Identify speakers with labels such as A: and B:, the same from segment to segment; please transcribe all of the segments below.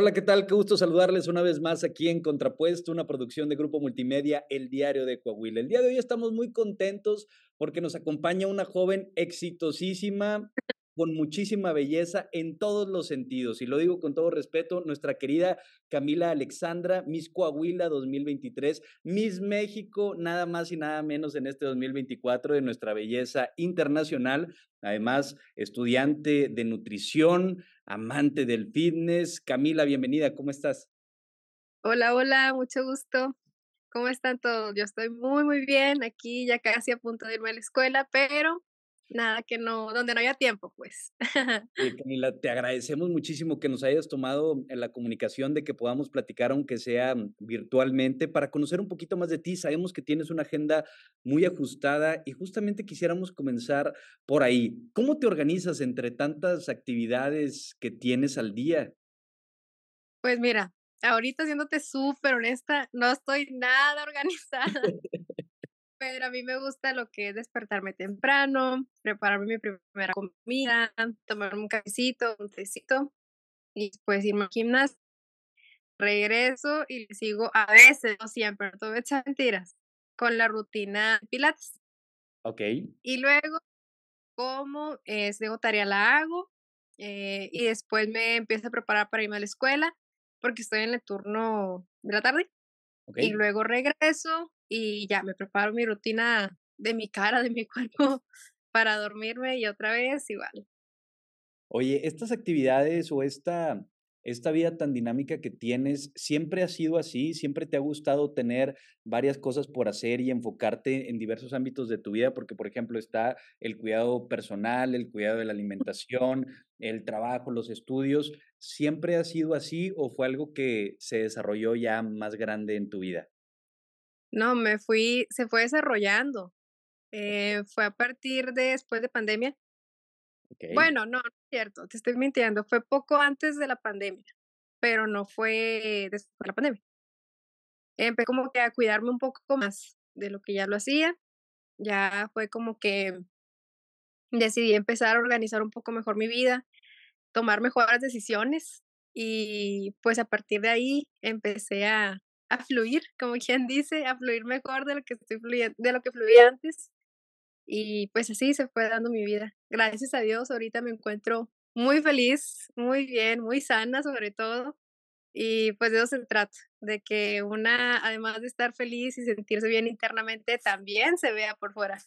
A: Hola, ¿qué tal? Qué gusto saludarles una vez más aquí en Contrapuesto, una producción de Grupo Multimedia, El Diario de Coahuila. El día de hoy estamos muy contentos porque nos acompaña una joven exitosísima, con muchísima belleza en todos los sentidos. Y lo digo con todo respeto, nuestra querida Camila Alexandra, Miss Coahuila 2023, Miss México, nada más y nada menos en este 2024 de nuestra belleza internacional. Además, estudiante de nutrición, amante del fitness. Camila, bienvenida, ¿cómo estás?
B: Hola, hola, mucho gusto. ¿Cómo están todos? Yo estoy muy, muy bien. Aquí ya casi a punto de irme a la escuela, pero Nada que no, donde no haya tiempo, pues.
A: Camila, te agradecemos muchísimo que nos hayas tomado en la comunicación de que podamos platicar, aunque sea virtualmente, para conocer un poquito más de ti. Sabemos que tienes una agenda muy ajustada y justamente quisiéramos comenzar por ahí. ¿Cómo te organizas entre tantas actividades que tienes al día?
B: Pues mira, ahorita siéndote súper honesta, no estoy nada organizada. Pero a mí me gusta lo que es despertarme temprano, prepararme mi primera comida, tomarme un cafecito, un tecito y después irme al gimnasio. Regreso y sigo a veces, no siempre, no te echar mentiras, con la rutina de pilates.
A: Ok.
B: Y luego, como es, de tarea la hago eh, y después me empiezo a preparar para irme a la escuela porque estoy en el turno de la tarde. Y luego regreso y ya me preparo mi rutina de mi cara, de mi cuerpo para dormirme y otra vez igual.
A: Oye, estas actividades o esta, esta vida tan dinámica que tienes, ¿siempre ha sido así? ¿Siempre te ha gustado tener varias cosas por hacer y enfocarte en diversos ámbitos de tu vida? Porque, por ejemplo, está el cuidado personal, el cuidado de la alimentación, el trabajo, los estudios. ¿Siempre ha sido así o fue algo que se desarrolló ya más grande en tu vida?
B: No, me fui, se fue desarrollando. Eh, fue a partir de después de pandemia. Bueno, no, no es cierto, te estoy mintiendo. Fue poco antes de la pandemia, pero no fue después de la pandemia. Empecé como que a cuidarme un poco más de lo que ya lo hacía. Ya fue como que decidí empezar a organizar un poco mejor mi vida, tomar mejores decisiones y pues a partir de ahí empecé a, a fluir, como quien dice, a fluir mejor de lo que estoy fluyendo, de lo que fluía antes. Y pues así se fue dando mi vida. Gracias a Dios, ahorita me encuentro muy feliz, muy bien, muy sana sobre todo. Y pues de eso se trata, de que una, además de estar feliz y sentirse bien internamente, también se vea por fuera.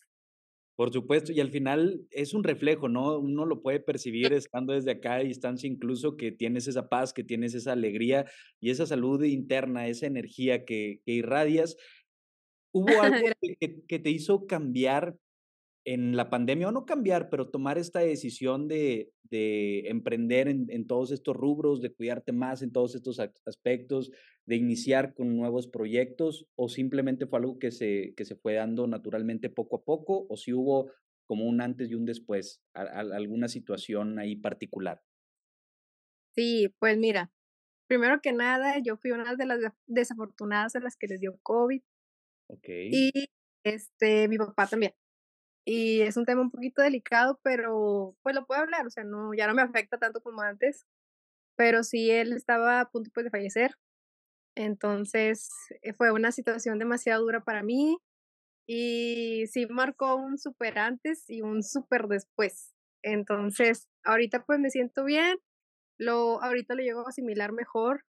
A: Por supuesto, y al final es un reflejo, ¿no? Uno lo puede percibir estando desde acá a distancia, incluso que tienes esa paz, que tienes esa alegría y esa salud interna, esa energía que, irradias. ¿Hubo algo que, que, te hizo cambiar en la pandemia, o no cambiar, pero tomar esta decisión de, de emprender en, en, todos estos rubros, de cuidarte más en todos estos aspectos, de iniciar con nuevos proyectos, o simplemente fue algo que se, que se fue dando naturalmente poco a poco, o si hubo como un antes y un después, alguna situación ahí particular?
B: Sí, pues mira, primero que nada, yo fui una de las desafortunadas a las que les dio COVID.
A: Ok.
B: Y este, mi papá también. Y es un tema un poquito delicado, pero pues lo puedo hablar, o sea, no, ya no me afecta tanto como antes, pero sí él estaba a punto pues, de fallecer. Entonces eh, fue una situación demasiado dura para mí y sí marcó un super antes y un super después. Entonces, ahorita pues me siento bien, lo, ahorita lo llego a asimilar mejor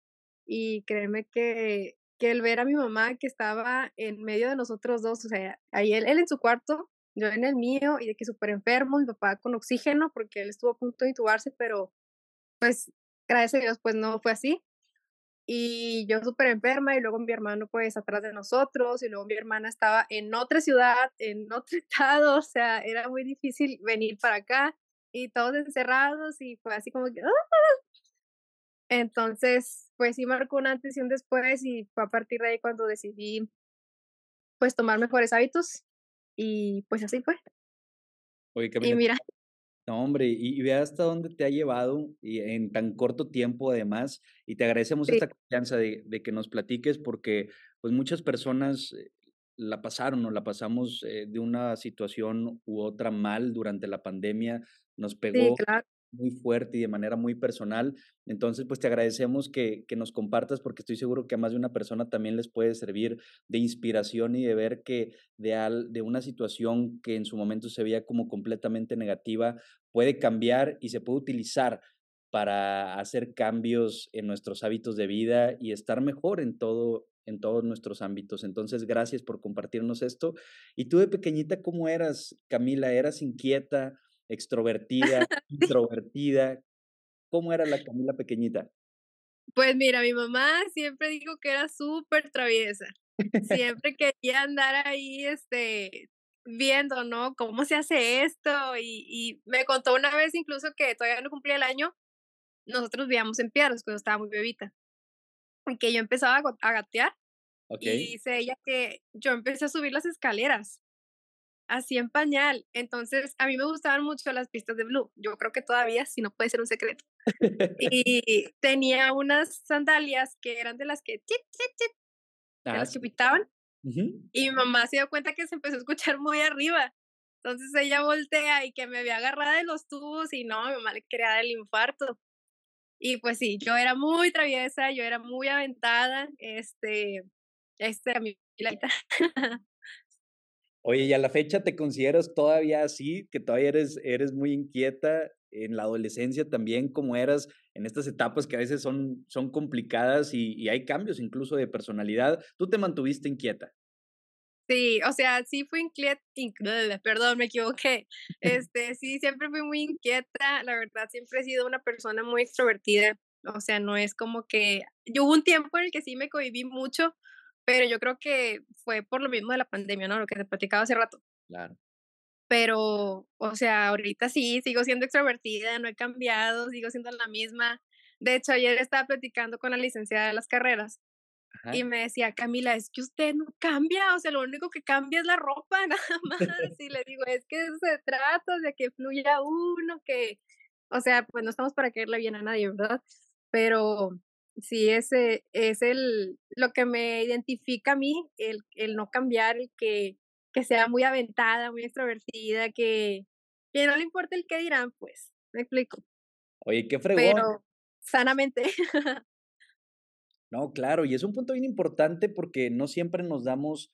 B: y créeme que, que el ver a mi mamá que estaba en medio de nosotros dos, o sea, ahí él, él en su cuarto yo en el mío y de que súper enfermo, mi papá con oxígeno porque él estuvo a punto de intubarse, pero pues gracias a Dios pues no fue así. Y yo súper enferma y luego mi hermano pues atrás de nosotros y luego mi hermana estaba en otra ciudad, en otro estado, o sea, era muy difícil venir para acá y todos encerrados y fue así como que... ¡ah! Entonces, pues sí marcó un antes y un después y fue a partir de ahí cuando decidí pues tomar mejores hábitos y pues así fue.
A: Oye, Camila, y mira. No, hombre, y, vea hasta dónde te ha llevado y en tan corto tiempo además, y te agradecemos esta confianza de, de, que nos platiques porque pues muchas personas eh, la pasaron o la pasamos eh, de una situación u otra mal durante la pandemia, nos pegó, muy fuerte y de manera muy personal. Entonces, pues te agradecemos que, que nos compartas porque estoy seguro que a más de una persona también les puede servir de inspiración y de ver que de, al, de una situación que en su momento se veía como completamente negativa puede cambiar y se puede utilizar para hacer cambios en nuestros hábitos de vida y estar mejor en todo en todos nuestros ámbitos. Entonces, gracias por compartirnos esto. Y tú de pequeñita, ¿cómo eras, Camila? ¿Eras inquieta, extrovertida, introvertida? ¿Cómo era la Camila pequeñita?
B: Pues mira, mi mamá siempre dijo que era súper traviesa. Siempre quería andar ahí, este, viendo, ¿no? ¿Cómo se hace esto? Y, y me contó una vez incluso que todavía no cumplía el año, nosotros vivíamos en Piedras cuando estaba muy bebita. Que yo empezaba a gatear. Y dice ella que yo empecé a subir las escaleras, así en pañal. Entonces, a mí me gustaban mucho las pistas de Blue. Yo creo que todavía, si no puede ser un secreto. y tenía unas sandalias que eran de las que, chit, chit, chit, de las que pitaban. Y mi mamá se dio cuenta que se empezó a escuchar muy arriba. Entonces ella voltea y que me había agarrada de los tubos y no, mi mamá le quería dar el infarto. Y pues sí, yo era muy traviesa, yo era muy aventada, este, este a mi
A: Oye, ¿y a la fecha te consideras todavía así, que todavía eres, eres muy inquieta en la adolescencia también, como eras en estas etapas que a veces son, son complicadas y, y hay cambios incluso de personalidad? ¿Tú te mantuviste inquieta?
B: Sí, o sea, sí fui inquieta, perdón, me equivoqué. Este, sí, siempre fui muy inquieta, la verdad, siempre he sido una persona muy extrovertida, o sea, no es como que, yo hubo un tiempo en el que sí me cohibí mucho, pero yo creo que fue por lo mismo de la pandemia, ¿no? Lo que te platicaba hace rato.
A: Claro.
B: Pero, o sea, ahorita sí, sigo siendo extrovertida, no he cambiado, sigo siendo la misma. De hecho, ayer estaba platicando con la licenciada de las carreras y me decía, Camila, es que usted no cambia, o sea, lo único que cambia es la ropa, nada más. Y le digo, es que se trata de que fluya uno, que, o sea, pues no estamos para caerle bien a nadie, ¿verdad? Pero sí, ese es el, lo que me identifica a mí, el, el no cambiar, el que, que sea muy aventada, muy extrovertida, que, que no le importa el qué dirán, pues, me explico.
A: Oye, qué fregón.
B: Pero sanamente.
A: No, claro, y es un punto bien importante porque no siempre nos damos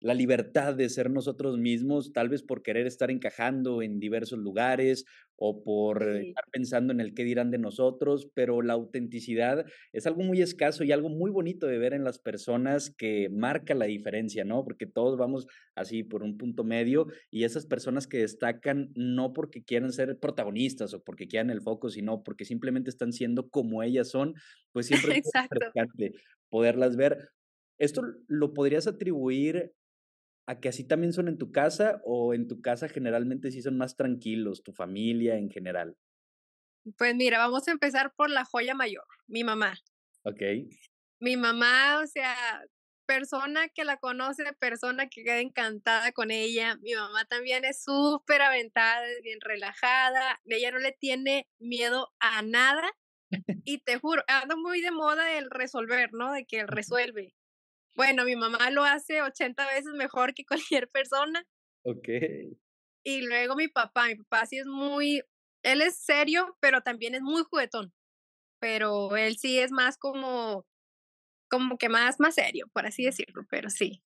A: la libertad de ser nosotros mismos, tal vez por querer estar encajando en diversos lugares o por estar pensando en el qué dirán de nosotros, pero la autenticidad es algo muy escaso y algo muy bonito de ver en las personas que marca la diferencia, ¿no? Porque todos vamos así por un punto medio y esas personas que destacan no porque quieran ser protagonistas o porque quieran el foco, sino porque simplemente están siendo como ellas son, pues siempre es poderlas ver. ¿Esto lo podrías atribuir a que así también son en tu casa o en tu casa generalmente sí son más tranquilos, tu familia en general?
B: Pues mira, vamos a empezar por la joya mayor, mi mamá.
A: Ok.
B: Mi mamá, o sea, persona que la conoce, persona que queda encantada con ella. Mi mamá también es súper aventada, es bien relajada. Ella no le tiene miedo a nada. Y te juro, anda muy de moda el resolver, ¿no? De que él resuelve. Bueno, mi mamá lo hace 80 veces mejor que cualquier persona.
A: Ok.
B: Y luego mi papá, mi papá sí es muy, él es serio, pero también es muy juguetón. Pero él sí es más como, como que más, más serio, por así decirlo, pero sí.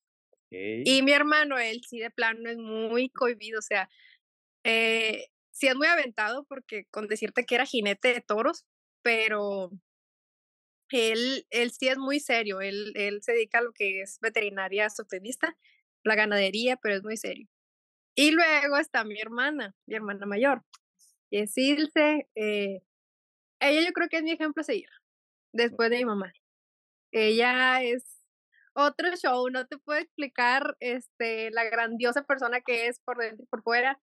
B: Y mi hermano, él sí de plano es muy cohibido, o sea, eh, sí es muy aventado porque con decirte que era jinete de toros, pero él, él sí es muy serio, él, él se dedica a lo que es veterinaria zootecnista, la ganadería, pero es muy serio. Y luego está mi hermana, mi hermana mayor, que es Ilse. Eh, ella yo creo que es mi ejemplo a seguir, después de mi mamá. Ella es otro show, no te puedo explicar este, la grandiosa persona que es por dentro y por fuera.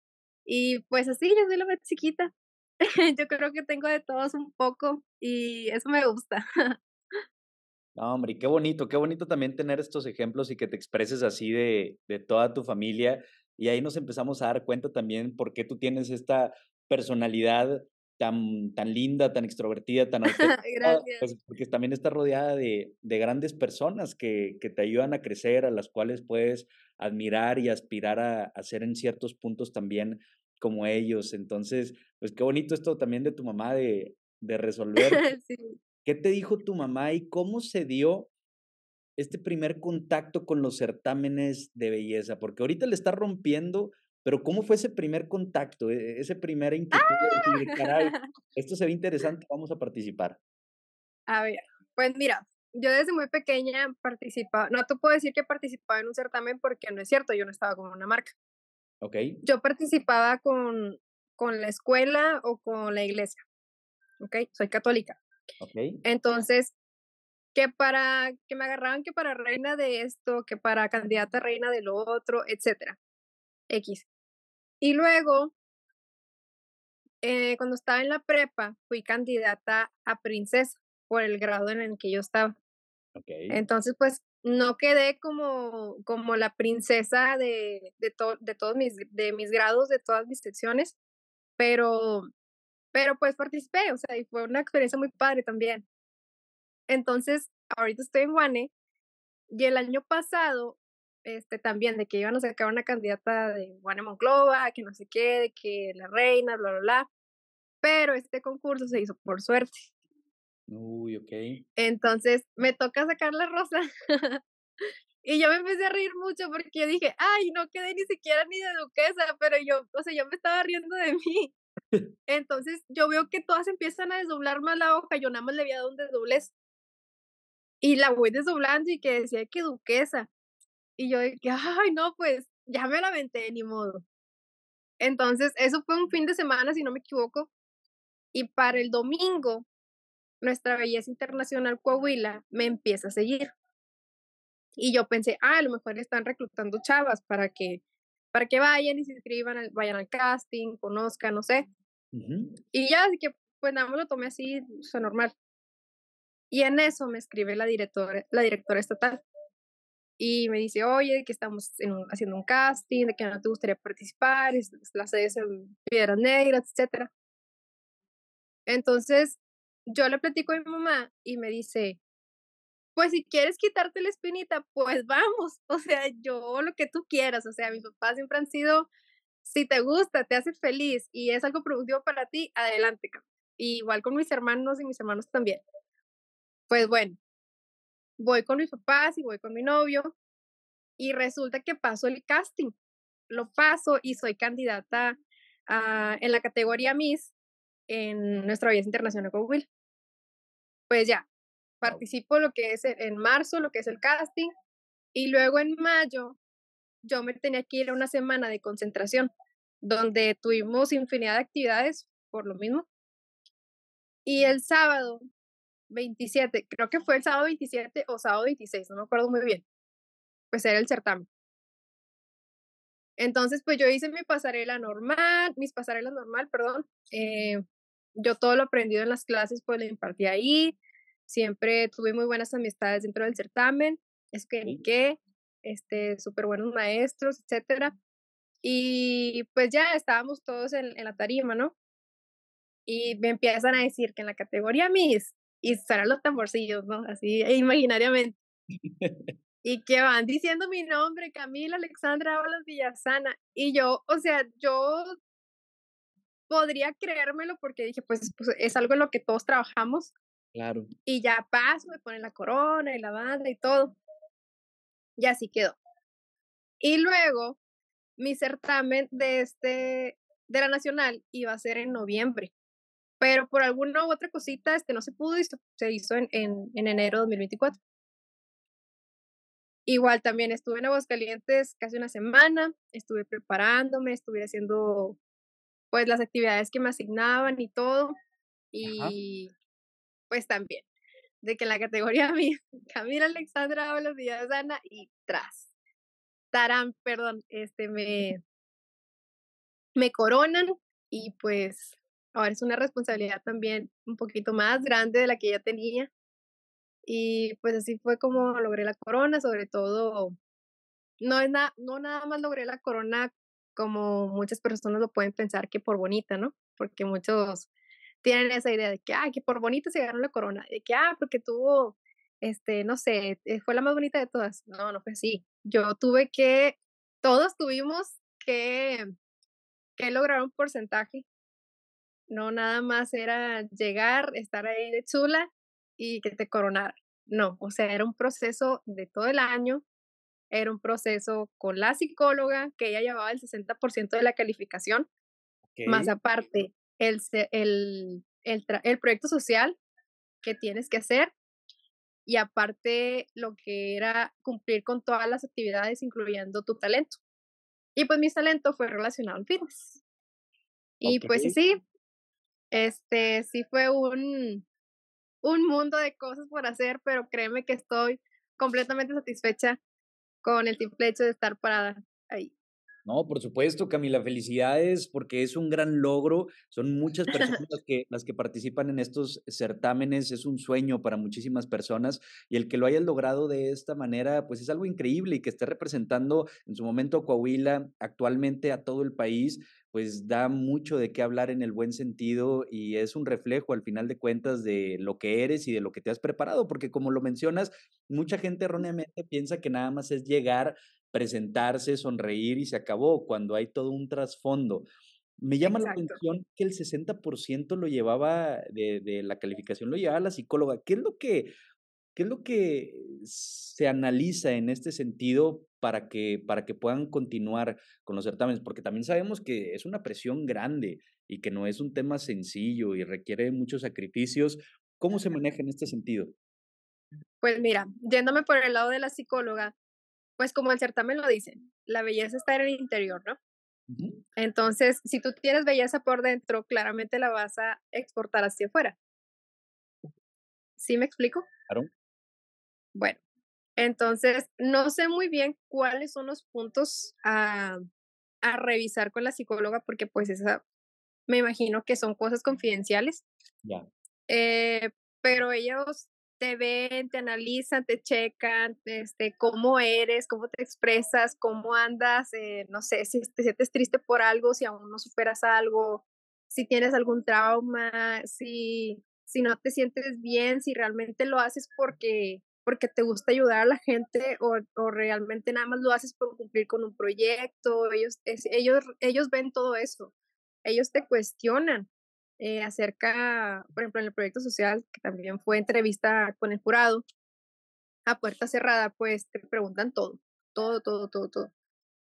B: Y pues así, yo soy la más chiquita, yo creo que tengo de todos un poco y eso me gusta.
A: No, hombre, qué bonito, qué bonito también tener estos ejemplos y que te expreses así de, de toda tu familia. Y ahí nos empezamos a dar cuenta también por qué tú tienes esta personalidad tan, tan linda, tan extrovertida, tan
B: Gracias.
A: Pues, porque también está rodeada de, de grandes personas que, que, te ayudan a crecer, a las cuales puedes admirar y aspirar a, a ser en ciertos puntos también como ellos. Entonces, pues qué bonito esto también de tu mamá de, de resolver.
B: sí.
A: ¿Qué te dijo tu mamá y cómo se dio este primer contacto con los certámenes de belleza? Porque ahorita le está rompiendo, pero ¿cómo fue ese primer contacto, e, ese primer inquietud de decir, caray,
B: ¡Ah!
A: esto se ve interesante, vamos a participar?
B: A ver, pues mira, yo desde muy pequeña participaba, no te puedo decir que participaba en un certamen porque no es cierto, yo no estaba con una marca.
A: Ok,
B: Yo participaba con, con la escuela o con la iglesia, ¿ok? Soy católica.
A: ok,
B: Entonces, que para que me agarraban que para reina de esto, que para candidata a reina de lo otro, etcétera. X. Y luego, eh, cuando estaba en la prepa, fui candidata a princesa por el grado en el que yo estaba.
A: ok.
B: Entonces, pues no quedé como, como la princesa de, de, to- de todos mis, de mis grados, de todas mis secciones, pero, pero pues participé, o sea, y fue una experiencia muy padre también. Entonces, ahorita estoy en Guane y el año pasado, este, también de que iban a sacar una candidata de Guane Monclova, que no sé qué, de que la reina, bla, bla, bla, pero este concurso se hizo por suerte.
A: Uy, ok.
B: Entonces me toca sacar la rosa. y yo me empecé a reír mucho porque yo dije, ay, no quedé ni siquiera ni de duquesa, pero yo, o sea, yo me estaba riendo de mí. Entonces yo veo que todas empiezan a desdoblar más la hoja, yo nada más le había dado un desdoblez. Y la voy desdoblando y que decía que duquesa. Y yo que, ay, no, pues ya me la aventé, ni modo. Entonces, eso fue un fin de semana, si no me equivoco. Y para el domingo, nuestra belleza internacional Coahuila me empieza a seguir. Y yo pensé, ah, a lo mejor están reclutando chavas para que, para que vayan y se inscriban, vayan al casting, conozcan, no sé. Y ya, así que pues nada más lo tomé así, o sea, normal. Y en eso me escribe la directora, la directora estatal. Y me dice, oye, que estamos en haciendo un casting, de que no te gustaría participar, es, es la sede es en Piedras Negras, etcétera. Entonces, yo le platico a mi mamá y me dice, pues si quieres quitarte la espinita, pues vamos, o sea, yo lo que tú quieras, o sea, mis papás siempre han sido, si te gusta, te hace feliz y es algo productivo para ti, adelante. cabrón". Y igual con mis hermanos y mis hermanos también. Pues bueno, voy con mis papás y voy con mi novio y resulta que paso el casting. Lo paso y soy candidata en la categoría Miss en nuestra belleza internacional con Will. Pues ya, participo lo que es en en marzo, lo que es el casting, y luego en mayo yo me tenía que ir a una semana de concentración, donde tuvimos infinidad de actividades por lo mismo. Y el sábado 27, creo que fue el sábado 27 o sábado 26, no me acuerdo muy bien, pues era el certamen. Entonces, pues yo hice mi pasarela normal, mis pasarelas normal, perdón. eh, yo todo lo aprendido en las clases, pues lo impartí ahí. Siempre tuve muy buenas amistades dentro del certamen. Es que ni qué, este, súper buenos maestros, etcétera. Y pues ya estábamos todos en, en la tarima, ¿no? Y me empiezan a decir que en la categoría Miss, y suenan los tamborcillos, ¿no? Así e imaginariamente. Y que van diciendo mi nombre, Camila Alexandra Ábalos Villasana. Y yo, o sea, yo podría creérmelo porque dije, pues, pues es algo en lo que todos trabajamos.
A: Claro.
B: Y ya paso, me ponen la corona y la banda y todo. Y así quedó. Y luego, mi certamen de este, de la nacional iba a ser en noviembre. Pero por alguna u otra cosita, este no se pudo y se- hizo en, en, en enero de 2024. Igual también estuve en Aguascalientes casi una semana, estuve preparándome, estuve haciendo pues las actividades que me asignaban y todo.
A: Ajá.
B: Y pues también, de que en la categoría mi Camila Alexandra Ábalos Villasana y tras. Tarán, perdón, este me, me coronan y pues ahora es una responsabilidad también un poquito más grande de la que ya tenía. Y pues así fue como logré la corona, sobre todo, no es nada, no nada más logré la corona como muchas personas lo pueden pensar que por bonita, ¿no? Porque muchos tienen esa idea de que, ah, que por bonita se ganó la corona, de que, ah, porque tuvo, este, no sé, eh, fue la más bonita de todas. No, no fue así. Yo tuve que, todos tuvimos que, que lograr un porcentaje. No nada más era llegar, estar ahí de chula y que te coronara. No, o sea, era un proceso de todo el año, era un proceso con la psicóloga, que ella llevaba el 60% de la calificación, más aparte el, el, el, el proyecto social que tienes que hacer y aparte lo que era cumplir con todas las actividades, incluyendo tu talento. Y pues mi talento fue relacionado al fitness. Y pues sí, este sí fue un, un mundo de cosas por hacer, pero créeme que estoy completamente satisfecha con el simple hecho de estar parada ahí.
A: No, por supuesto, Camila, felicidades porque es un gran logro. Son muchas personas las que, las que participan en estos certámenes, es un sueño para muchísimas personas y el que lo hayas logrado de esta manera, pues es algo increíble y que esté representando en su momento Coahuila, actualmente a todo el país, pues da mucho de qué hablar en el buen sentido y es un reflejo al final de cuentas de lo que eres y de lo que te has preparado, porque como lo mencionas, mucha gente erróneamente piensa que nada más es llegar presentarse, sonreír y se acabó, cuando hay todo un trasfondo. Me llama la atención que el 60% lo llevaba de, de, la calificación, lo llevaba la psicóloga. ¿Qué es lo que, qué es lo que se analiza en este sentido para que, para que puedan continuar con los certámenes? Porque también sabemos que es una presión grande y que no es un tema sencillo y requiere muchos sacrificios. ¿Cómo se maneja en este sentido?
B: Pues mira, yéndome por el lado de la psicóloga, pues como el certamen lo dice, la belleza está en el interior, ¿no? Entonces, si tú tienes belleza por dentro, claramente la vas a exportar hacia afuera. ¿Sí me explico?
A: Claro.
B: Bueno, entonces, no sé muy bien cuáles son los puntos a, a revisar con la psicóloga, porque pues esa, me imagino que son cosas confidenciales.
A: Ya.
B: Eh, pero ellos te ven, te analizan, te checan, este, cómo eres, cómo te expresas, cómo andas, eh, no sé, si te sientes triste por algo, si aún no superas algo, si tienes algún trauma, si, si no te sientes bien, si realmente lo haces porque, porque te gusta ayudar a la gente o, o realmente nada más lo haces por cumplir con un proyecto, ellos, ellos, ellos ven todo eso, ellos te cuestionan eh, acerca, por ejemplo, en el proyecto social, que también fue entrevista con el jurado, a puerta cerrada, pues te preguntan todo, todo, todo, todo, todo.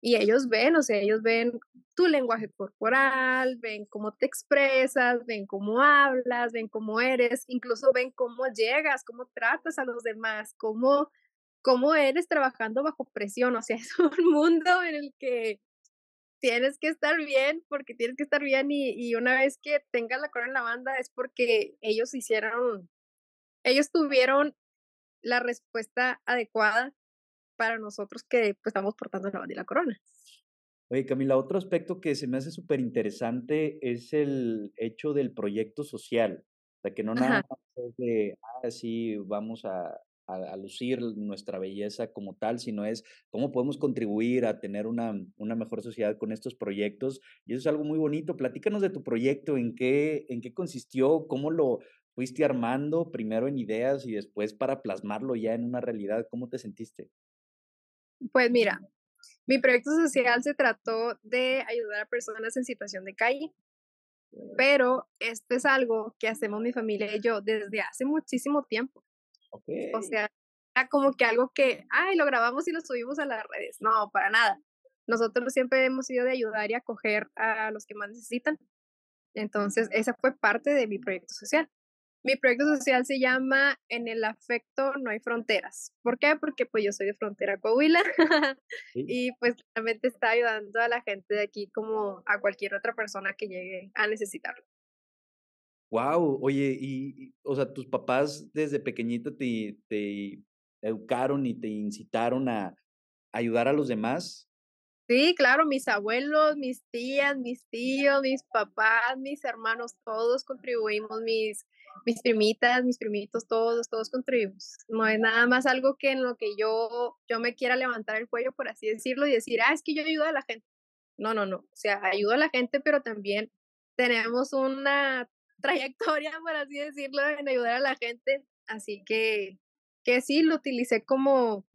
B: Y ellos ven, o sea, ellos ven tu lenguaje corporal, ven cómo te expresas, ven cómo hablas, ven cómo eres, incluso ven cómo llegas, cómo tratas a los demás, cómo, cómo eres trabajando bajo presión. O sea, es un mundo en el que tienes que estar bien porque tienes que estar bien y, y una vez que tengas la corona en la banda es porque ellos hicieron, ellos tuvieron la respuesta adecuada para nosotros que pues, estamos portando la banda y la corona.
A: Oye, Camila, otro aspecto que se me hace súper interesante es el hecho del proyecto social. O sea, que no nada más es de, ah, sí, vamos a, a, lucir nuestra belleza como tal, sino es cómo podemos contribuir a tener una, una mejor sociedad con estos proyectos. Y eso es algo muy bonito. Platícanos de tu proyecto, en qué, en qué consistió, cómo lo fuiste armando, primero en ideas y después para plasmarlo ya en una realidad. ¿Cómo te sentiste?
B: Pues mira, mi proyecto social se trató de ayudar a personas en situación de calle, pero esto es algo que hacemos mi familia y yo desde hace muchísimo tiempo. O sea, era como que algo que, ay, lo grabamos y lo subimos a las redes. No, para nada. Nosotros siempre hemos ido de ayudar y acoger a los que más necesitan. Entonces, esa fue parte de mi proyecto social. Mi proyecto social se llama En el afecto no hay fronteras. ¿Por qué? Porque pues yo soy de frontera Coahuila y pues realmente está ayudando a la gente de aquí como a cualquier otra persona que llegue a necesitarlo.
A: Wow, oye, y, o sea, tus papás desde pequeñito te, te educaron y te incitaron a ayudar a los demás.
B: Sí, claro, mis abuelos, mis tías, mis tíos, mis papás, mis hermanos, todos contribuimos, mis, mis primitas, mis primitos, todos, todos contribuimos. No es nada más algo que en lo que yo, yo me quiera levantar el cuello, por así decirlo, y decir, ah, es que yo ayudo a la gente. No, no, no. O sea, ayudo a la gente, pero también tenemos una trayectoria, por así decirlo, en ayudar a la gente. Así que, que sí, lo utilicé como,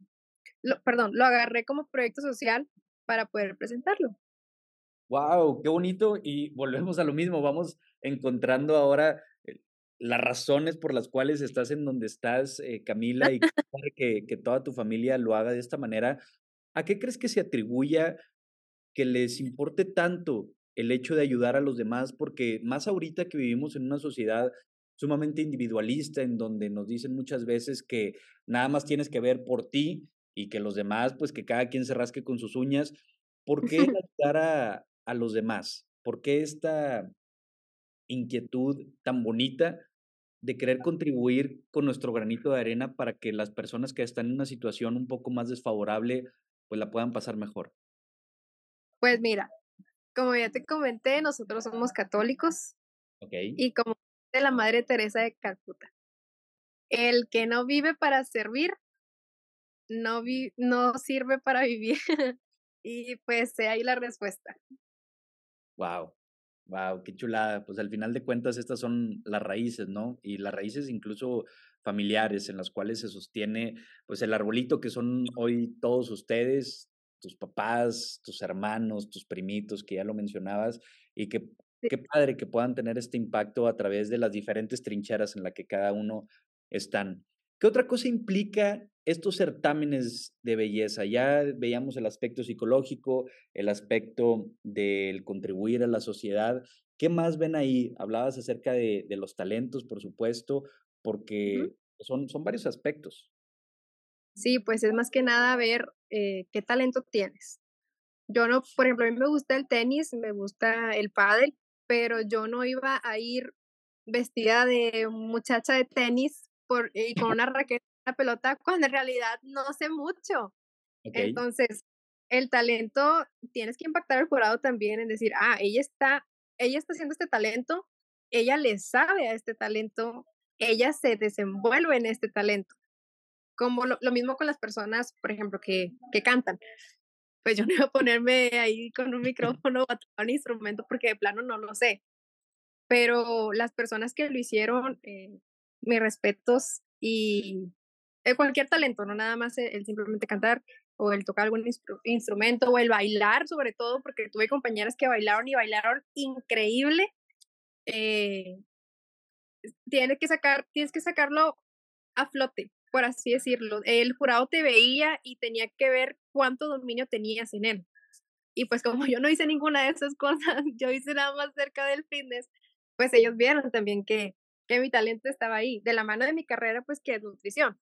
B: lo, perdón, lo agarré como proyecto social para poder presentarlo.
A: Wow, qué bonito. Y volvemos a lo mismo, vamos encontrando ahora eh, las razones por las cuales estás en donde estás, eh, Camila, y que, que toda tu familia lo haga de esta manera. ¿A qué crees que se atribuya que les importe tanto el hecho de ayudar a los demás? Porque más ahorita que vivimos en una sociedad sumamente individualista, en donde nos dicen muchas veces que nada más tienes que ver por ti y que los demás, pues que cada quien se rasque con sus uñas. ¿Por qué ayudar a, a los demás? ¿Por qué esta inquietud tan bonita de querer contribuir con nuestro granito de arena para que las personas que están en una situación un poco más desfavorable, pues la puedan pasar mejor?
B: Pues mira, como ya te comenté, nosotros somos católicos.
A: Okay.
B: Y como de la Madre Teresa de Calcuta, el que no vive para servir, no, vi no sirve para vivir. y pues ahí la respuesta.
A: Wow, wow, qué chulada. Pues al final de cuentas estas son las raíces, ¿no? Y las raíces incluso familiares en las cuales se sostiene pues el arbolito que son hoy todos ustedes, tus papás, tus hermanos, tus primitos, que ya lo mencionabas, y que qué padre que puedan tener este impacto a través de las diferentes trincheras en las que cada uno están. ¿Qué otra cosa implica estos certámenes de belleza? Ya veíamos el aspecto psicológico, el aspecto del contribuir a la sociedad. ¿Qué más ven ahí? Hablabas acerca de, de los talentos, por supuesto, porque son, son varios aspectos.
B: Sí, pues es más que nada ver eh, qué talento tienes. Yo no, por ejemplo, a mí me gusta el tenis, me gusta el pádel, pero yo no iba a ir vestida de muchacha de tenis por, y con una raqueta, una pelota, cuando en realidad no sé mucho. Entonces, el talento, tienes que impactar al jurado también en decir, ah, ella está, ella está haciendo este talento, ella le sabe a este talento, ella se desenvuelve en este talento. Como lo, mismo con las personas, por ejemplo, que, que cantan. Pues yo no iba a ponerme ahí con un micrófono o a tocar un instrumento porque de plano no lo sé. Pero las personas que lo hicieron, eh, mis respetos y cualquier talento, no nada más el, simplemente cantar o el tocar algún instrumento o el bailar sobre todo, porque tuve compañeras que bailaron y bailaron increíble. Eh, tienes que sacar, tienes que sacarlo a flote, por así decirlo. El jurado te veía y tenía que ver cuánto dominio tenías en él. Y pues como yo no hice ninguna de esas cosas, yo hice nada más cerca del fitness, pues ellos vieron también que, que mi talento estaba ahí, de la mano de mi carrera, pues que es nutrición.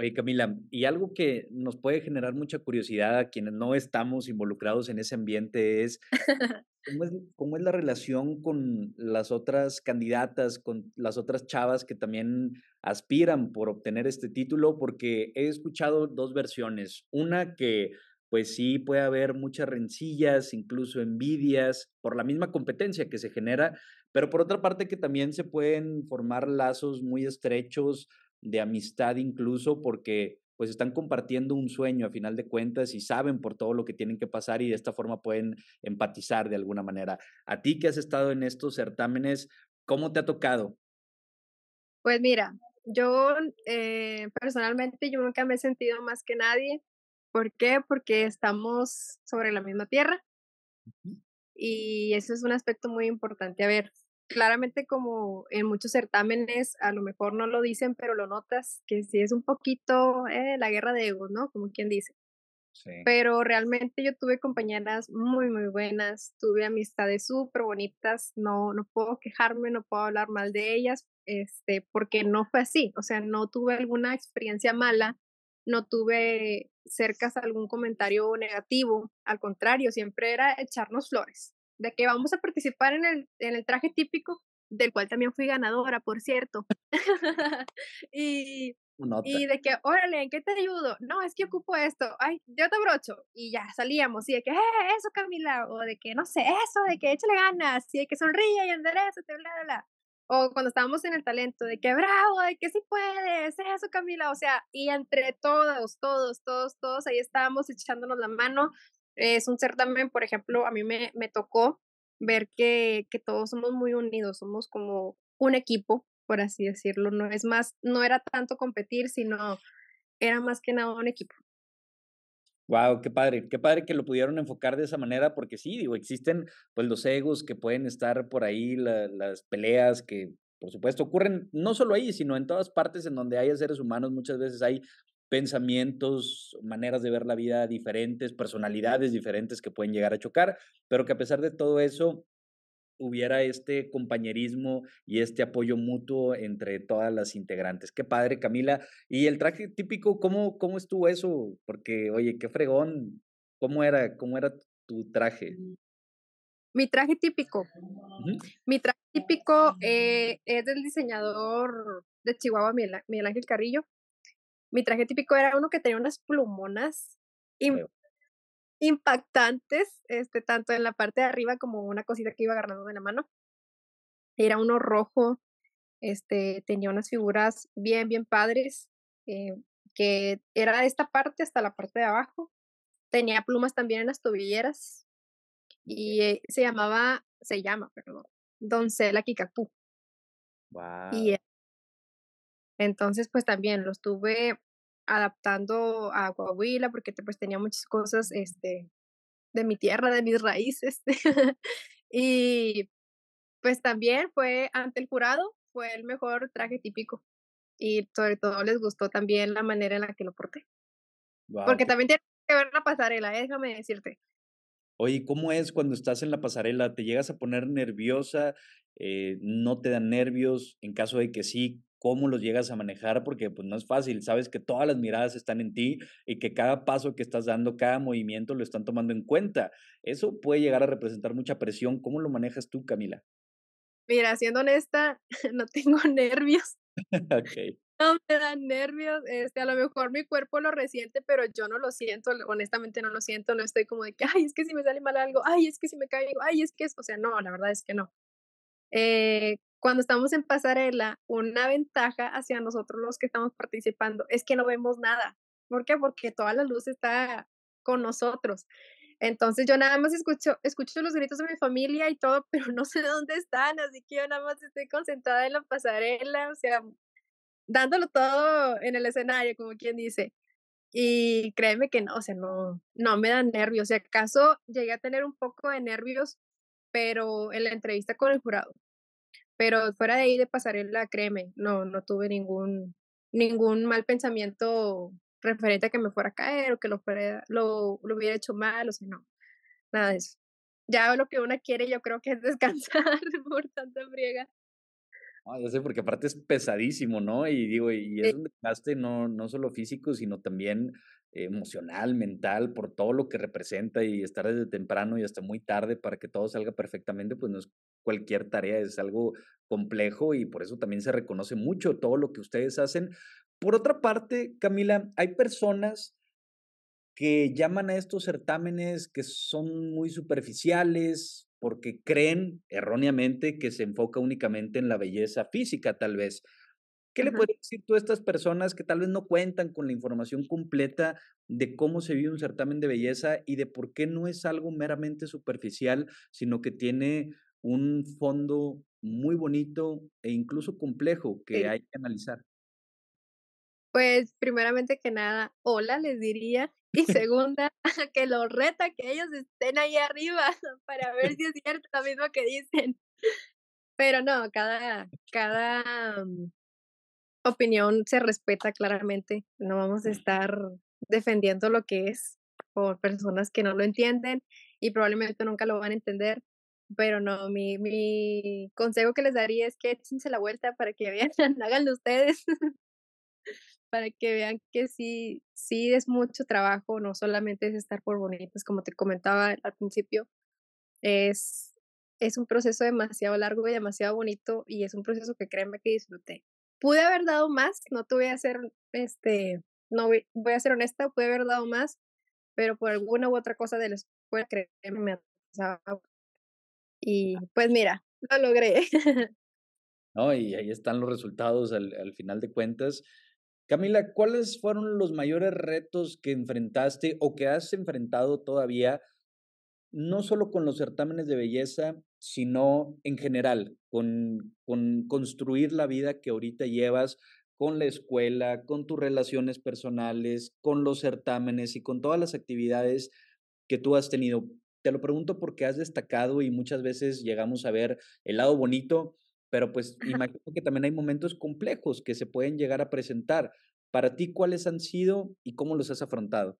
A: Oye, Camila, y algo que nos puede generar mucha curiosidad a quienes no estamos involucrados en ese ambiente es ¿cómo, es cómo es la relación con las otras candidatas, con las otras chavas que también aspiran por obtener este título? Porque he escuchado dos versiones. Una que pues sí puede haber muchas rencillas, incluso envidias por la misma competencia que se genera, pero por otra parte que también se pueden formar lazos muy estrechos de amistad incluso porque pues están compartiendo un sueño a final de cuentas y saben por todo lo que tienen que pasar y de esta forma pueden empatizar de alguna manera. A ti que has estado en estos certámenes, ¿cómo te ha tocado?
B: Pues mira, yo eh, personalmente yo nunca me he sentido más que nadie. ¿Por qué? Porque estamos sobre la misma tierra. Y eso es un aspecto muy importante. A ver, claramente como en muchos certámenes, a lo mejor no lo dicen, pero lo notas, que sí es un poquito eh, la guerra de egos, ¿no? Como quien dice. Sí. Pero realmente yo tuve compañeras muy, muy buenas, tuve amistades súper bonitas, no, no puedo quejarme, no puedo hablar mal de ellas, este, porque no fue así, o sea, no tuve alguna experiencia mala, no tuve cerca algún comentario negativo, al contrario, siempre era echarnos flores de que vamos a participar en el, en el traje típico, del cual también fui ganadora, por cierto. y, y de que, órale, ¿en qué te ayudo? No, es que ocupo esto. Ay, yo te brocho. Y ya salíamos. Y de que, eh, eso, Camila. O de que, no sé, eso, de que échale ganas. Y de que sonríe y enderezate, bla, bla, bla. O cuando estábamos en el talento, de que bravo, de que sí puedes, eso, Camila. O sea, y entre todos, todos, todos, todos, ahí estábamos echándonos la mano es un certamen, por ejemplo, a mí me, me tocó ver que, que todos somos muy unidos, somos como un equipo, por así decirlo. No es más, no era tanto competir, sino era más que nada un equipo.
A: Wow, qué padre, qué padre que lo pudieron enfocar de esa manera, porque sí, digo, existen pues los egos que pueden estar por ahí, la, las peleas que por supuesto ocurren no solo ahí, sino en todas partes en donde hay seres humanos, muchas veces hay pensamientos, maneras de ver la vida diferentes, personalidades diferentes que pueden llegar a chocar, pero que a pesar de todo eso, hubiera este compañerismo y este apoyo mutuo entre todas las integrantes. Qué padre, Camila. Y el traje típico, ¿cómo, cómo estuvo eso? Porque, oye, qué fregón. ¿Cómo era, cómo era tu traje?
B: Mm. Mi traje típico. Mi traje típico eh, es del diseñador de Chihuahua, Miguel Ángel Carrillo. Mi traje típico era uno que tenía unas plumonas impactantes, este, tanto en la parte de arriba como una cosita que iba agarrando de la mano. Era uno rojo, este, tenía unas figuras bien, bien padres, eh, que era de esta parte hasta la parte de abajo. Tenía plumas también en las tobilleras y eh, se llamaba, se llama, perdón, Doncella Kikapú.
A: Wow.
B: Y entonces, pues también lo estuve adaptando a Coahuila porque pues tenía muchas cosas este, de mi tierra, de mis raíces. y pues también fue ante el jurado, fue el mejor traje típico. Y sobre todo les gustó también la manera en la que lo porté. porque también tiene que ver la pasarela, ¿eh? déjame decirte.
A: Oye, ¿cómo es cuando estás en la pasarela? ¿Te llegas a poner nerviosa? Eh, ¿No te dan nervios? En caso de que sí, cómo los llegas a manejar, porque pues no es fácil, sabes que todas las miradas están en ti y que cada paso que estás dando, cada movimiento lo están tomando en cuenta. Eso puede llegar a representar mucha presión. ¿Cómo lo manejas tú, Camila?
B: Mira, siendo honesta, no tengo nervios. No me dan nervios, este, a lo mejor mi cuerpo lo resiente, pero yo no lo siento, honestamente no lo siento, no estoy como de que, ay, es que si me sale mal algo, ay, es que si me cae algo, ay, es que es, o sea, no, la verdad es que no. Eh, cuando estamos en pasarela, una ventaja hacia nosotros los que estamos participando es que no vemos nada. ¿Por qué? Porque toda la luz está con nosotros. Entonces yo nada más escucho, escucho los gritos de mi familia y todo, pero no sé dónde están, así que yo nada más estoy concentrada en la pasarela, o sea, dándolo todo en el escenario, como quien dice. Y créeme que no, o sea, no, no me dan nervios. Si acaso llegué a tener un poco de nervios, pero en la entrevista con el jurado. Pero fuera de ahí de pasarela, créeme, no, no tuve ningún, ningún mal pensamiento referente a que me fuera a caer o que lo, lo, lo hubiera hecho mal, o sea, no, nada de eso. Ya lo que una quiere yo creo que es descansar por tanta friega.
A: Ah, ya sé, porque aparte es pesadísimo, ¿no? Y digo, y es un desgaste no, no solo físico, sino también emocional, mental, por todo lo que representa y estar desde temprano y hasta muy tarde para que todo salga perfectamente, pues no es cualquier tarea, es algo complejo y por eso también se reconoce mucho todo lo que ustedes hacen. Por otra parte, Camila, hay personas que llaman a estos certámenes que son muy superficiales porque creen erróneamente que se enfoca únicamente en la belleza física, tal vez. ¿Qué le puedes decir tú a estas personas que tal vez no cuentan con la información completa de cómo se vive un certamen de belleza y de por qué no es algo meramente superficial, sino que tiene un fondo muy bonito e incluso complejo que hay que analizar?
B: Pues primeramente que nada, hola les diría. Y segunda, que lo reta que ellos estén ahí arriba para ver si es cierto lo mismo que dicen. Pero no, cada, cada mm, opinión se respeta claramente. No vamos a estar defendiendo lo que es por personas que no lo entienden y probablemente nunca lo van a entender. Pero no, mi, mi consejo que les daría es que échense la vuelta para que vean, háganlo ustedes, para que vean que sí, sí es mucho trabajo, no solamente es estar por bonitos, como te comentaba al principio, es, es un proceso demasiado largo y demasiado bonito y es un proceso que créanme que disfruté pude haber dado más, no te voy a hacer, este, no voy, voy a ser honesta, pude haber dado más, pero por alguna u otra cosa de la escuela, créeme, me Y pues mira, lo logré.
A: No, y ahí están los resultados al, al final de cuentas. Camila, ¿cuáles fueron los mayores retos que enfrentaste o que has enfrentado todavía no solo con los certámenes de belleza, sino en general, con, con construir la vida que ahorita llevas con la escuela, con tus relaciones personales, con los certámenes y con todas las actividades que tú has tenido. Te lo pregunto porque has destacado y muchas veces llegamos a ver el lado bonito, pero pues imagino que también hay momentos complejos que se pueden llegar a presentar. Para ti, ¿cuáles han sido y cómo los has afrontado?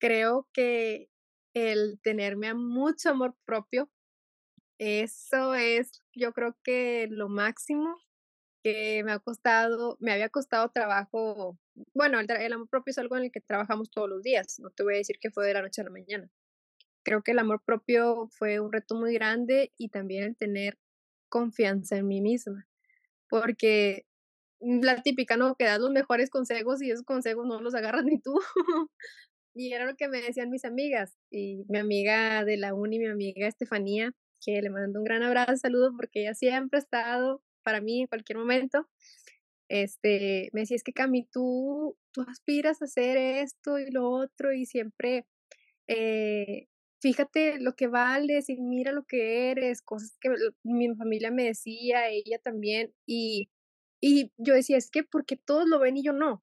B: Creo que el tenerme a mucho amor propio, eso es, yo creo que lo máximo que me ha costado, me había costado trabajo. Bueno, el, el amor propio es algo en el que trabajamos todos los días, no te voy a decir que fue de la noche a la mañana. Creo que el amor propio fue un reto muy grande y también el tener confianza en mí misma, porque la típica, ¿no? Que das los mejores consejos y esos consejos no los agarras ni tú. y era lo que me decían mis amigas. Y mi amiga de la uni, mi amiga Estefanía, que le mando un gran abrazo, saludo, porque ella siempre ha estado para mí en cualquier momento. Este, me decía, es que Cami, tú, tú aspiras a hacer esto y lo otro y siempre, eh, fíjate lo que vales y mira lo que eres, cosas que mi familia me decía, ella también, y y yo decía, es que porque todos lo ven y yo no.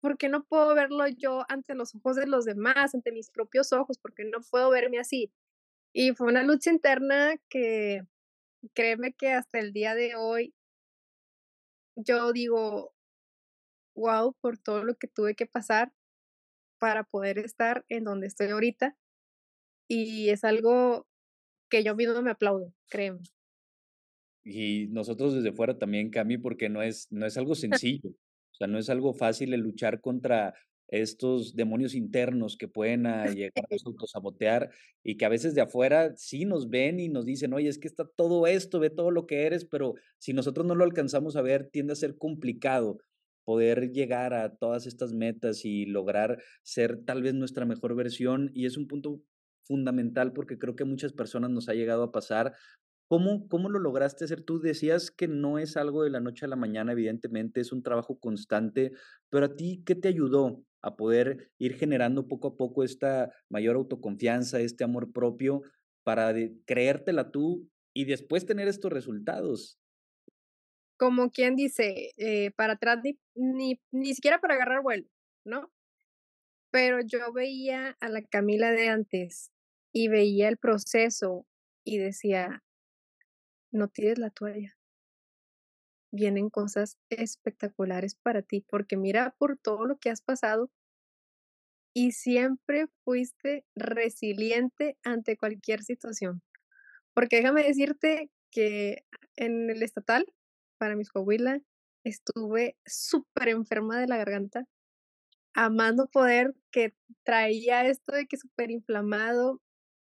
B: porque no puedo verlo yo ante los ojos de los demás, ante mis propios ojos? porque no puedo verme así? Y fue una lucha interna que créeme que hasta el día de hoy yo digo, wow, por todo lo que tuve que pasar para poder estar en donde estoy ahorita. Y es algo que yo mismo me aplaudo, créeme.
A: Y nosotros desde fuera también, Cami, porque no es, no es algo sencillo, o sea, no es algo fácil el luchar contra estos demonios internos que pueden a llegar a autosabotear y que a veces de afuera sí nos ven y nos dicen, oye, es que está todo esto, ve todo lo que eres, pero si nosotros no lo alcanzamos a ver, tiende a ser complicado poder llegar a todas estas metas y lograr ser tal vez nuestra mejor versión. Y es un punto fundamental porque creo que a muchas personas nos ha llegado a pasar ¿Cómo, ¿Cómo lo lograste hacer? Tú decías que no es algo de la noche a la mañana, evidentemente, es un trabajo constante, pero a ti, ¿qué te ayudó a poder ir generando poco a poco esta mayor autoconfianza, este amor propio, para creértela tú y después tener estos resultados?
B: Como quien dice, eh, para atrás ni, ni, ni siquiera para agarrar vuelo, ¿no? Pero yo veía a la Camila de antes y veía el proceso y decía, no tires la toalla. Vienen cosas espectaculares para ti, porque mira por todo lo que has pasado y siempre fuiste resiliente ante cualquier situación. Porque déjame decirte que en el estatal, para mis Coahuila, estuve súper enferma de la garganta, amando poder que traía esto de que súper inflamado,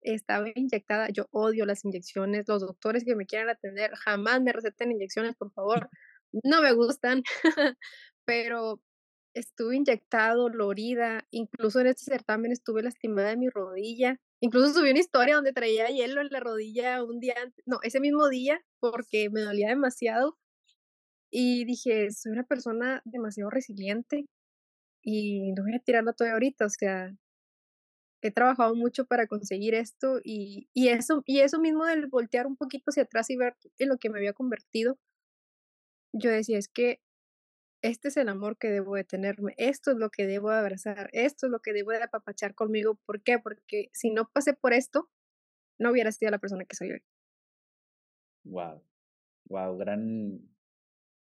B: estaba inyectada. Yo odio las inyecciones. Los doctores que me quieran atender jamás me receten inyecciones, por favor. No me gustan, pero estuve inyectado, dolorida. Incluso en este certamen estuve lastimada de mi rodilla. Incluso subí una historia donde traía hielo en la rodilla un día antes, no, ese mismo día, porque me dolía demasiado. Y dije, soy una persona demasiado resiliente y no voy a tirarla toda ahorita. O sea, he trabajado mucho para conseguir esto y, y, eso, y eso mismo del voltear un poquito hacia atrás y ver en lo que me había convertido, yo decía, es que este es el amor que debo de tenerme, esto es lo que debo de abrazar, esto es lo que debo de apapachar conmigo. ¿Por qué? Porque si no pasé por esto, no hubiera sido la persona que soy hoy.
A: Wow, wow, gran,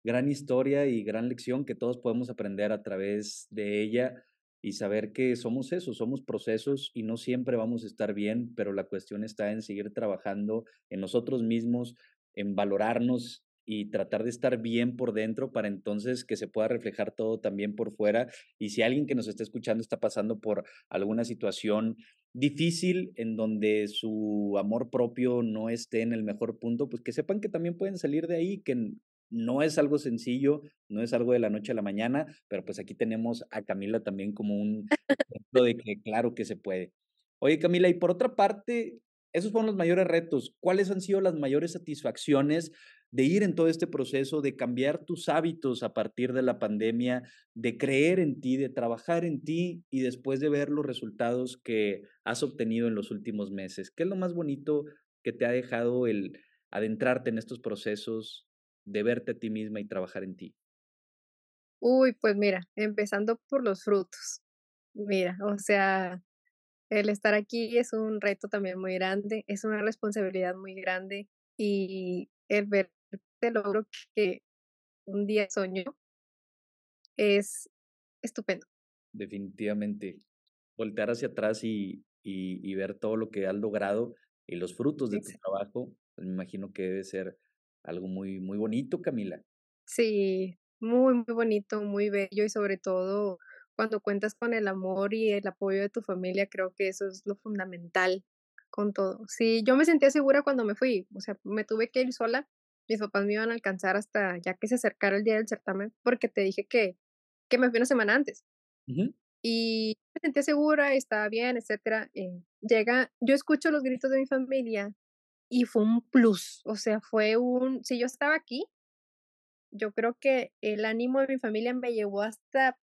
A: gran historia y gran lección que todos podemos aprender a través de ella y saber que somos eso, somos procesos y no siempre vamos a estar bien, pero la cuestión está en seguir trabajando en nosotros mismos, en valorarnos y tratar de estar bien por dentro para entonces que se pueda reflejar todo también por fuera. Y si alguien que nos está escuchando está pasando por alguna situación difícil en donde su amor propio no esté en el mejor punto, pues que sepan que también pueden salir de ahí, que no es algo sencillo, no es algo de la noche a la mañana, pero pues aquí tenemos a Camila también como un ejemplo de que claro que se puede. Oye Camila, y por otra parte, esos fueron los mayores retos. ¿Cuáles han sido las mayores satisfacciones de ir en todo este proceso, de cambiar tus hábitos a partir de la pandemia, de creer en ti, de trabajar en ti y después de ver los resultados que has obtenido en los últimos meses? ¿Qué es lo más bonito que te ha dejado el adentrarte en estos procesos de verte a ti misma y trabajar en ti?
B: Uy, pues mira, empezando por los frutos. Mira, o sea, el estar aquí es un reto también muy grande, es una responsabilidad muy grande y el ver logro que un día soñó es estupendo.
A: Definitivamente, voltear hacia atrás y, y, y ver todo lo que has logrado y los frutos de tu trabajo, me imagino que debe ser algo muy, muy bonito, Camila.
B: Sí, muy, muy bonito, muy bello y sobre todo cuando cuentas con el amor y el apoyo de tu familia, creo que eso es lo fundamental con todo. Sí, yo me sentía segura cuando me fui, o sea, me tuve que ir sola, mis papás me iban a alcanzar hasta ya que se acercara el día del certamen, porque te dije que, que me fui una semana antes.
A: Ujú.
B: Y me sentía segura, estaba bien, etcétera. Eh, llega, yo escucho los gritos de mi familia y fue un plus, o sea, fue un, si yo estaba aquí, yo creo que el ánimo de mi familia me llevó hasta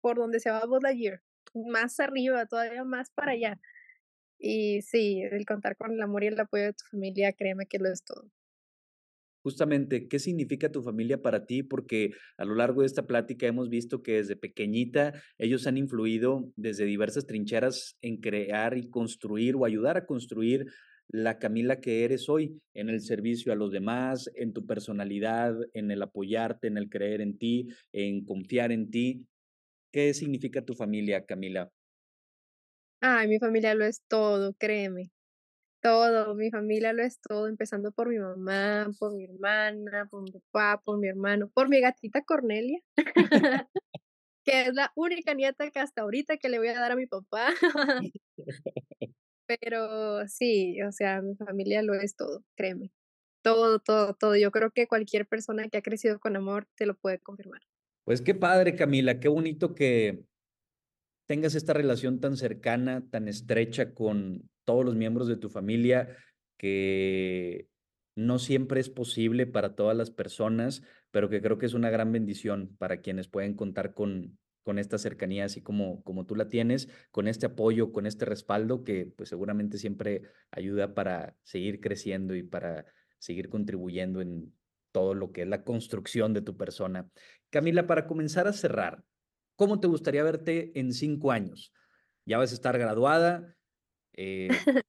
B: por donde se va Buzz Lightyear, más arriba, todavía más para allá. Y sí, el contar con el amor y el apoyo de tu familia, créeme que lo es todo.
A: Justamente, ¿qué significa tu familia para ti? Porque a lo largo de esta plática hemos visto que desde pequeñita ellos han influido desde diversas trincheras en crear y construir o ayudar a construir la Camila que eres hoy, en el servicio a los demás, en tu personalidad, en el apoyarte, en el creer en ti, en confiar en ti. ¿Qué significa tu familia, Camila?
B: Ay, mi familia lo es todo, créeme. Todo, mi familia lo es todo, empezando por mi mamá, por mi hermana, por mi papá, por mi hermano, por mi gatita Cornelia, que es la única nieta que hasta ahorita que le voy a dar a mi papá. Pero sí, o sea, mi familia lo es todo, créeme. Todo, todo, todo. Yo creo que cualquier persona que ha crecido con amor te lo puede confirmar.
A: Pues qué padre, Camila, qué bonito que tengas esta relación tan cercana, tan estrecha con todos los miembros de tu familia, que no siempre es posible para todas las personas, pero que creo que es una gran bendición para quienes pueden contar con, con esta cercanía, así como, como tú la tienes, con este apoyo, con este respaldo que pues seguramente siempre ayuda para seguir creciendo y para seguir contribuyendo en todo lo que es la construcción de tu persona. Camila, para comenzar a cerrar, ¿Cómo te gustaría verte en cinco años? Ya vas a estar graduada, eh,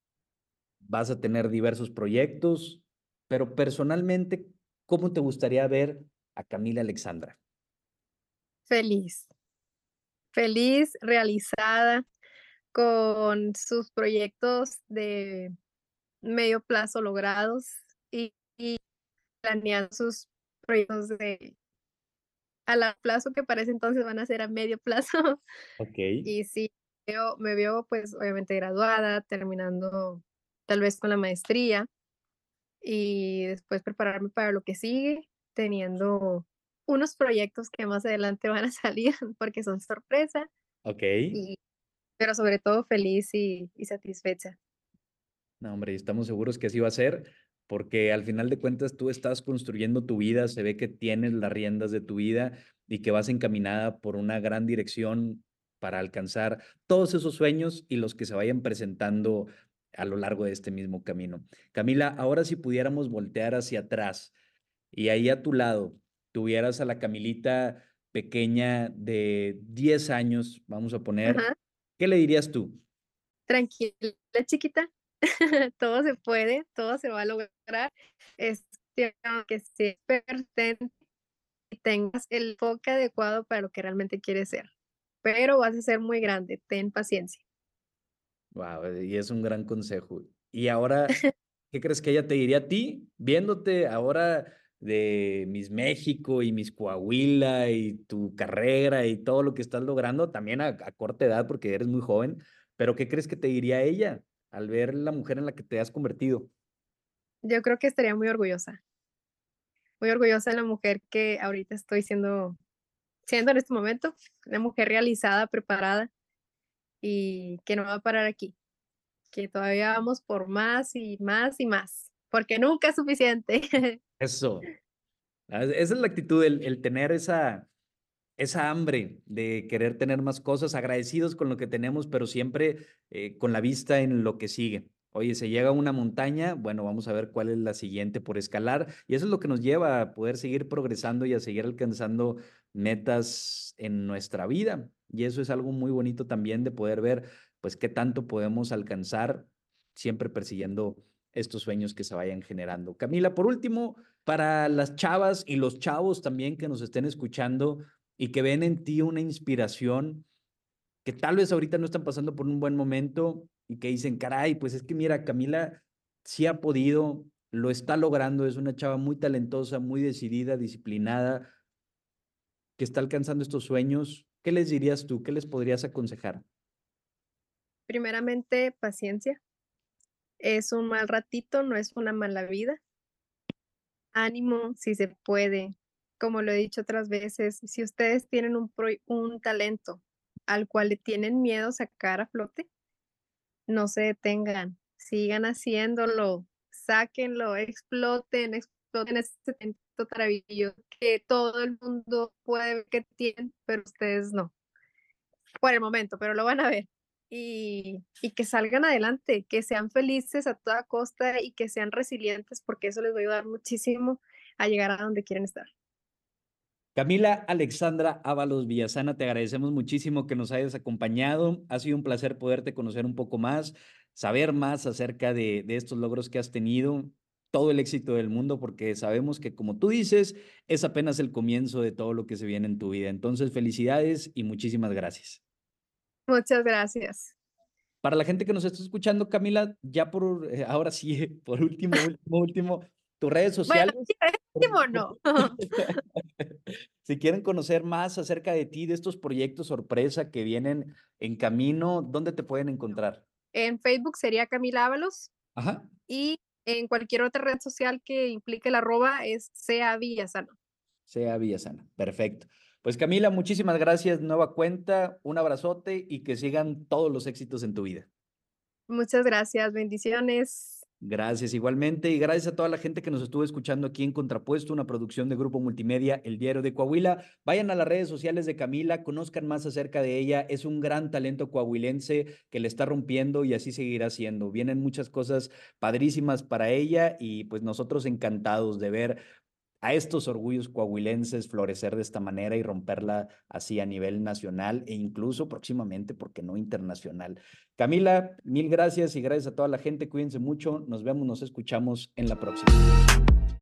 A: vas a tener diversos proyectos, pero personalmente, ¿cómo te gustaría ver a Camila Alexandra?
B: Feliz, feliz, realizada, con sus proyectos de medio plazo logrados y, y planeando sus proyectos de a largo plazo que para ese entonces van a ser a medio plazo.
A: Ok,
B: Y sí, veo me veo, pues, obviamente graduada, terminando tal vez con la maestría, y después prepararme para lo que sigue, teniendo unos proyectos que más adelante van a salir porque son sorpresa,
A: ok.
B: y pero sobre todo feliz y y satisfecha.
A: No, hombre, y estamos seguros que así va a ser, porque al final de cuentas tú estás construyendo tu vida, se ve que tienes las riendas de tu vida y que vas encaminada por una gran dirección para alcanzar todos esos sueños y los que se vayan presentando a lo largo de este mismo camino. Camila, ahora si pudiéramos voltear hacia atrás y ahí a tu lado tuvieras a la Camilita pequeña de 10 años, vamos a poner,
B: Ajá,
A: ¿qué le dirías tú?
B: tranquila, chiquita, todo se puede, todo se va a lograr, es que seas persistente y tengas el enfoque adecuado para lo que realmente quieres ser, pero vas a ser muy grande, ten paciencia.
A: Wow, y es un gran consejo. Y ahora, ¿qué crees que ella te diría a ti, viéndote ahora de Miss México y Miss Coahuila y tu carrera y todo lo que estás logrando, también a, a corta edad porque eres muy joven, pero ¿qué crees que te diría ella al ver la mujer en la que te has convertido?
B: Yo creo que estaría muy orgullosa, muy orgullosa de la mujer que ahorita estoy siendo siendo en este momento, una mujer realizada, preparada y que no va a parar aquí, que todavía vamos por más y más y más, porque nunca es suficiente.
A: Eso, ah, esa es la actitud, el, el tener esa, esa hambre de querer tener más cosas, agradecidos con lo que tenemos, pero siempre eh, con la vista en lo que sigue. Oye, se llega a una montaña, bueno, vamos a ver cuál es la siguiente por escalar. Y eso es lo que nos lleva a poder seguir progresando y a seguir alcanzando metas en nuestra vida. Y eso es algo muy bonito también de poder ver, pues, qué tanto podemos alcanzar siempre persiguiendo estos sueños que se vayan generando. Camila, por último, para las chavas y los chavos también que nos estén escuchando y que ven en ti una inspiración, que tal vez ahorita no están pasando por un buen momento y que dicen, caray, pues es que mira, Camila sí ha podido, lo está logrando, es una chava muy talentosa, muy decidida, disciplinada, que está alcanzando estos sueños. ¿Qué les dirías tú? ¿Qué les podrías aconsejar?
B: Primeramente, paciencia. Es un mal ratito, no es una mala vida. Ánimo, si se puede. Como lo he dicho otras veces, si ustedes tienen un, un talento al cual le tienen miedo sacar a flote, no se detengan, sigan haciéndolo, sáquenlo, exploten, exploten ese talento maravilloso que todo el mundo puede ver que tienen, pero ustedes no. Por el momento, pero lo van a ver. Y, que salgan adelante, que sean felices a toda costa y que sean resilientes, porque eso les va a ayudar muchísimo a llegar a donde quieren estar.
A: Camila Alexandra Ábalos Villasana, te agradecemos muchísimo que nos hayas acompañado. Ha sido un placer poderte conocer un poco más, saber más acerca de estos logros que has tenido, todo el éxito del mundo, porque sabemos que, como tú dices, es apenas el comienzo de todo lo que se viene en tu vida. Entonces, felicidades y muchísimas gracias.
B: Muchas gracias.
A: Para la gente que nos está escuchando, Camila, ya por eh, ahora sí, por último, último, último, tus redes sociales.
B: Bueno, no.
A: si quieren conocer más acerca de ti, de estos proyectos sorpresa que vienen en camino, ¿dónde te pueden encontrar?
B: En Facebook sería Camila Ábalos.
A: Ajá.
B: Y en cualquier otra red social que implique la arroba es sea Villasana.
A: Sea Villasana, perfecto. Pues Camila, muchísimas gracias, nueva cuenta, un abrazote y que sigan todos los éxitos en tu vida.
B: Muchas gracias, bendiciones.
A: Gracias igualmente y gracias a toda la gente que nos estuvo escuchando aquí en Contrapuesto, una producción de Grupo Multimedia, El Diario de Coahuila. Vayan a las redes sociales de Camila, conozcan más acerca de ella. Es un gran talento coahuilense que le está rompiendo y así seguirá siendo. Vienen muchas cosas padrísimas para ella y pues nosotros encantados de ver a estos orgullos coahuilenses florecer de esta manera y romperla así a nivel nacional e incluso próximamente, porque no internacional. Camila, mil gracias y gracias a toda la gente. Cuídense mucho. Nos vemos, nos escuchamos en la próxima.